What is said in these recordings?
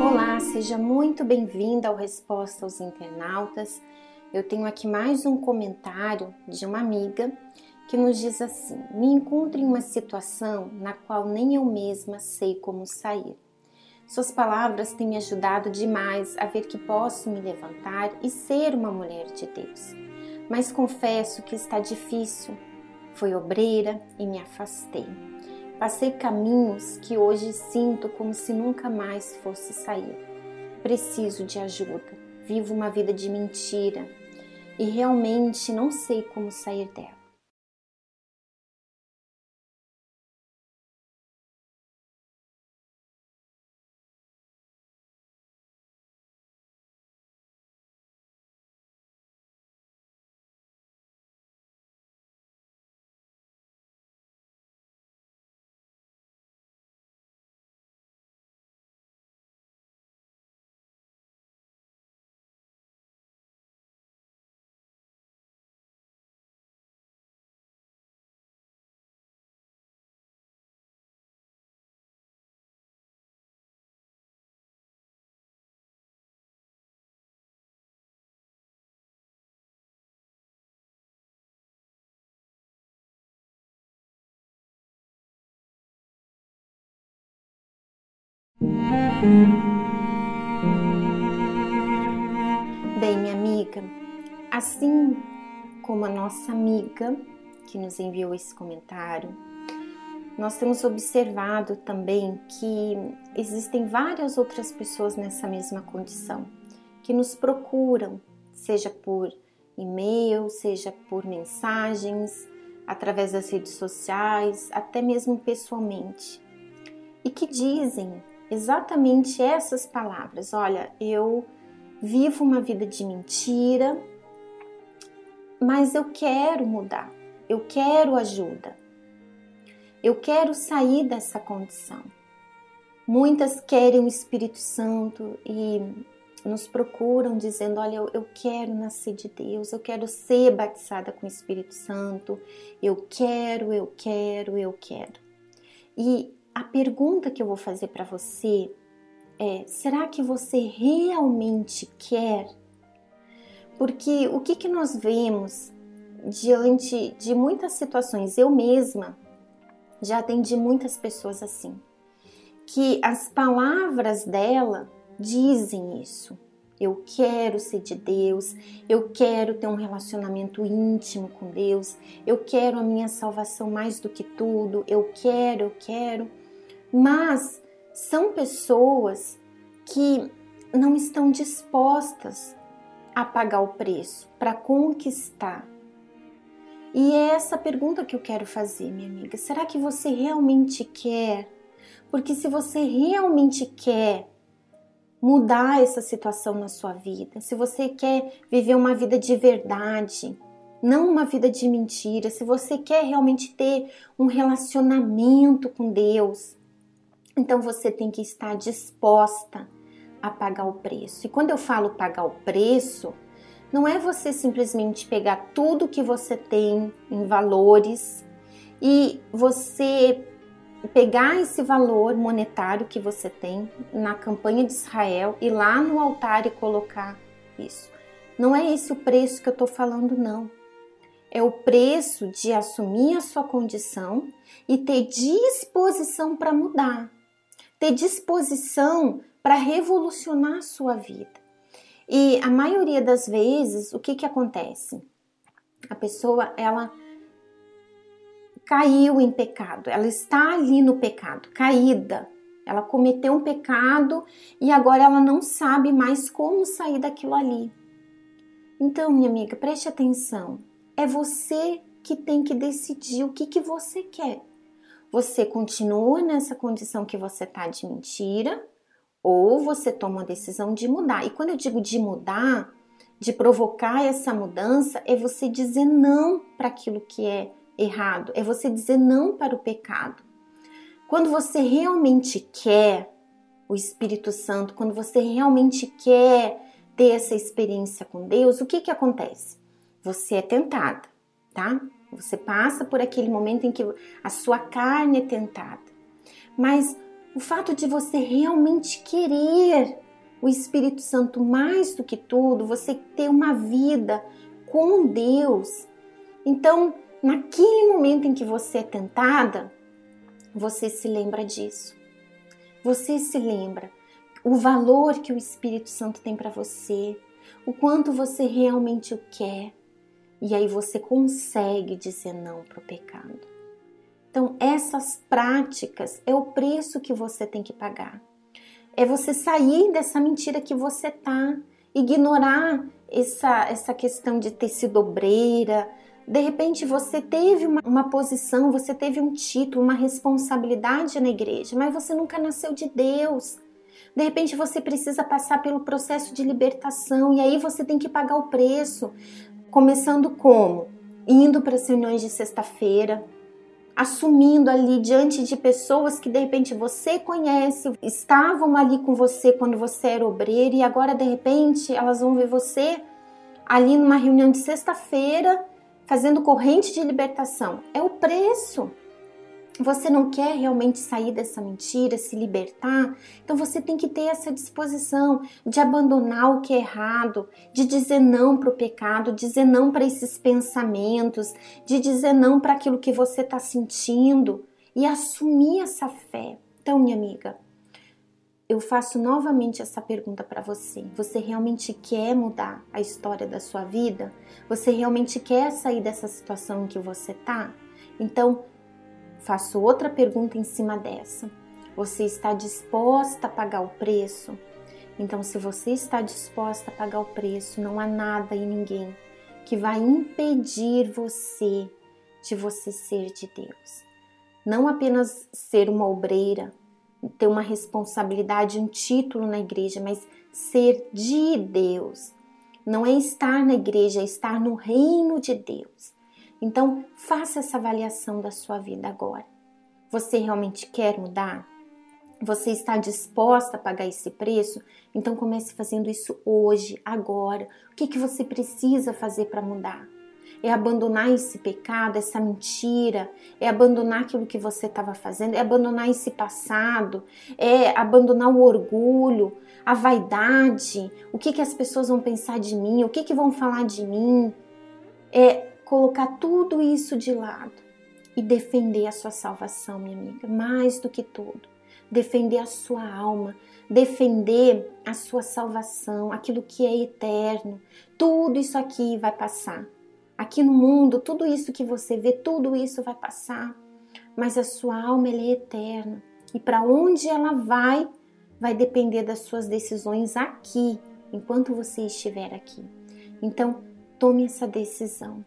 Olá, seja muito bem-vinda ao Resposta aos Internautas. Eu tenho aqui mais um comentário de uma amiga que nos diz assim: Me encontro em uma situação na qual nem eu mesma sei como sair. Suas palavras têm me ajudado demais a ver que posso me levantar e ser uma mulher de Deus. Mas confesso que está difícil. Fui obreira e me afastei. Passei caminhos que hoje sinto como se nunca mais fosse sair. Preciso de ajuda. Vivo uma vida de mentira e realmente não sei como sair dela. Bem, minha amiga, assim como a nossa amiga que nos enviou esse comentário, nós temos observado também que existem várias outras pessoas nessa mesma condição que nos procuram, seja por e-mail, seja por mensagens, através das redes sociais, até mesmo pessoalmente, e que dizem exatamente essas palavras: Olha, eu vivo uma vida de mentira, mas eu quero mudar, eu quero ajuda, eu quero sair dessa condição. Muitas querem o Espírito Santo e nos procuram dizendo: Olha, eu, eu, quero nascer de Deus, eu quero ser batizada com o Espírito Santo, eu quero, eu quero, eu quero. E a pergunta que eu vou fazer para você é: será que você realmente quer? Porque o que, que nós vemos diante de muitas situações, eu mesma já atendi muitas pessoas assim, que as palavras dela dizem isso. Eu quero ser de Deus, eu quero ter um relacionamento íntimo com Deus, eu quero a minha salvação mais do que tudo, eu quero, eu quero mas são pessoas que não estão dispostas a pagar o preço para conquistar. E é essa pergunta que eu quero fazer, minha amiga. Será que você realmente quer? Porque se você realmente quer mudar essa situação na sua vida, se você quer viver uma vida de verdade, não uma vida de mentira, se você quer realmente ter um relacionamento com Deus, então você tem que estar disposta a pagar o preço. E quando eu falo pagar o preço, não é você simplesmente pegar tudo que você tem em valores e você pegar esse valor monetário que você tem na campanha de Israel e lá no altar e colocar isso. Não é esse o preço que eu estou falando, não. É o preço de assumir a sua condição e ter disposição para mudar ter disposição para revolucionar a sua vida. E a maioria das vezes, o que que acontece? A pessoa, ela caiu em pecado, ela está ali no pecado, caída. Ela cometeu um pecado e agora ela não sabe mais como sair daquilo ali. Então, minha amiga, preste atenção. É você que tem que decidir o que, que você quer você continua nessa condição que você tá de mentira ou você toma a decisão de mudar. E quando eu digo de mudar, de provocar essa mudança, é você dizer não para aquilo que é errado, é você dizer não para o pecado. Quando você realmente quer o Espírito Santo, quando você realmente quer ter essa experiência com Deus, o que que acontece? Você é tentada. tá? Você passa por aquele momento em que a sua carne é tentada. Mas o fato de você realmente querer o Espírito Santo mais do que tudo, você ter uma vida com Deus. Então, naquele momento em que você é tentada, você se lembra disso. Você se lembra o valor que o Espírito Santo tem para você, o quanto você realmente o quer. E aí você consegue dizer não para o pecado. Então, essas práticas é o preço que você tem que pagar. É você sair dessa mentira que você tá, ignorar essa, essa questão de ter sido obreira. De repente você teve uma, uma posição, você teve um título, uma responsabilidade na igreja, mas você nunca nasceu de Deus. De repente você precisa passar pelo processo de libertação e aí você tem que pagar o preço. Começando como? Indo para as reuniões de sexta-feira, assumindo ali diante de pessoas que de repente você conhece, estavam ali com você quando você era obreiro e agora de repente elas vão ver você ali numa reunião de sexta-feira fazendo corrente de libertação. É o preço você não quer realmente sair dessa mentira, se libertar, então você tem que ter essa disposição de abandonar o que é errado, de dizer não para o pecado, dizer não para esses pensamentos, de dizer não para aquilo que você está sentindo e assumir essa fé. Então, minha amiga, eu faço novamente essa pergunta para você. Você realmente quer mudar a história da sua vida? Você realmente quer sair dessa situação em que você está? Então, Faço outra pergunta em cima dessa. Você está disposta a pagar o preço? Então, se você está disposta a pagar o preço, não há nada e ninguém que vai impedir você de você ser de Deus. Não apenas ser uma obreira, ter uma responsabilidade, um título na igreja, mas ser de Deus. Não é estar na igreja, é estar no reino de Deus. Então, faça essa avaliação da sua vida agora. Você realmente quer mudar? Você está disposta a pagar esse preço? Então comece fazendo isso hoje, agora. O que, que você precisa fazer para mudar? É abandonar esse pecado, essa mentira, é abandonar aquilo que você estava fazendo, é abandonar esse passado, é abandonar o orgulho, a vaidade, o que, que as pessoas vão pensar de mim, o que, que vão falar de mim. É colocar tudo isso de lado e defender a sua salvação, minha amiga, mais do que tudo. Defender a sua alma, defender a sua salvação, aquilo que é eterno. Tudo isso aqui vai passar. Aqui no mundo, tudo isso que você vê, tudo isso vai passar. Mas a sua alma é eterna. E para onde ela vai, vai depender das suas decisões aqui, enquanto você estiver aqui. Então, tome essa decisão.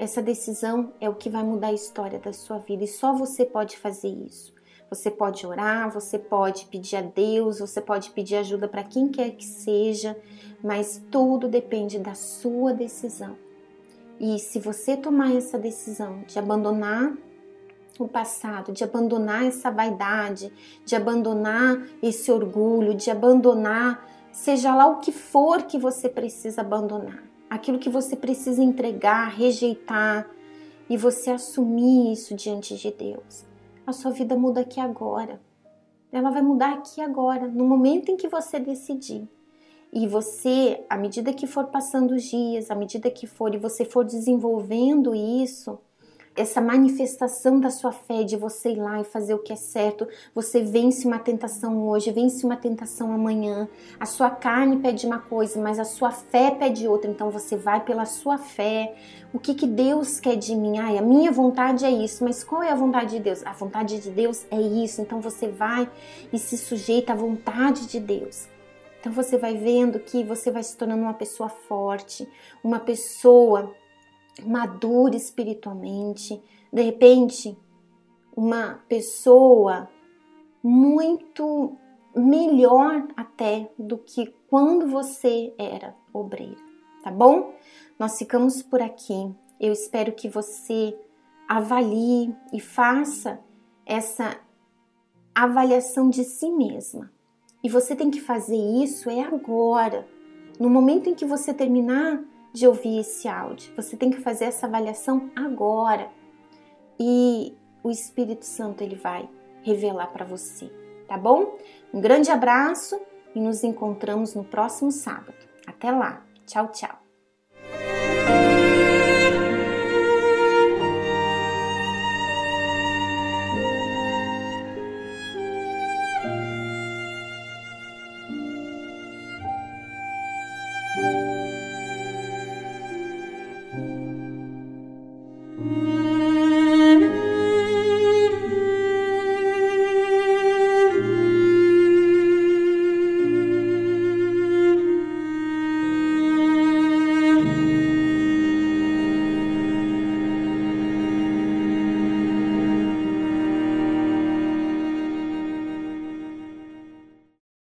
Essa decisão é o que vai mudar a história da sua vida e só você pode fazer isso. Você pode orar, você pode pedir a Deus, você pode pedir ajuda para quem quer que seja, mas tudo depende da sua decisão. E se você tomar essa decisão de abandonar o passado, de abandonar essa vaidade, de abandonar esse orgulho, de abandonar seja lá o que for que você precisa abandonar, aquilo que você precisa entregar, rejeitar e você assumir isso diante de Deus. A sua vida muda aqui agora. Ela vai mudar aqui agora, no momento em que você decidir. E você, à medida que for passando os dias, à medida que for e você for desenvolvendo isso, essa manifestação da sua fé de você ir lá e fazer o que é certo, você vence uma tentação hoje, vence uma tentação amanhã. A sua carne pede uma coisa, mas a sua fé pede outra. Então você vai pela sua fé. O que que Deus quer de mim? Ai, a minha vontade é isso, mas qual é a vontade de Deus? A vontade de Deus é isso. Então você vai e se sujeita à vontade de Deus. Então você vai vendo que você vai se tornando uma pessoa forte, uma pessoa madura espiritualmente, de repente, uma pessoa muito melhor até do que quando você era obreiro, tá bom? Nós ficamos por aqui. Eu espero que você avalie e faça essa avaliação de si mesma. E você tem que fazer isso é agora. No momento em que você terminar de ouvir esse áudio. Você tem que fazer essa avaliação agora. E o Espírito Santo ele vai revelar para você, tá bom? Um grande abraço e nos encontramos no próximo sábado. Até lá. Tchau, tchau.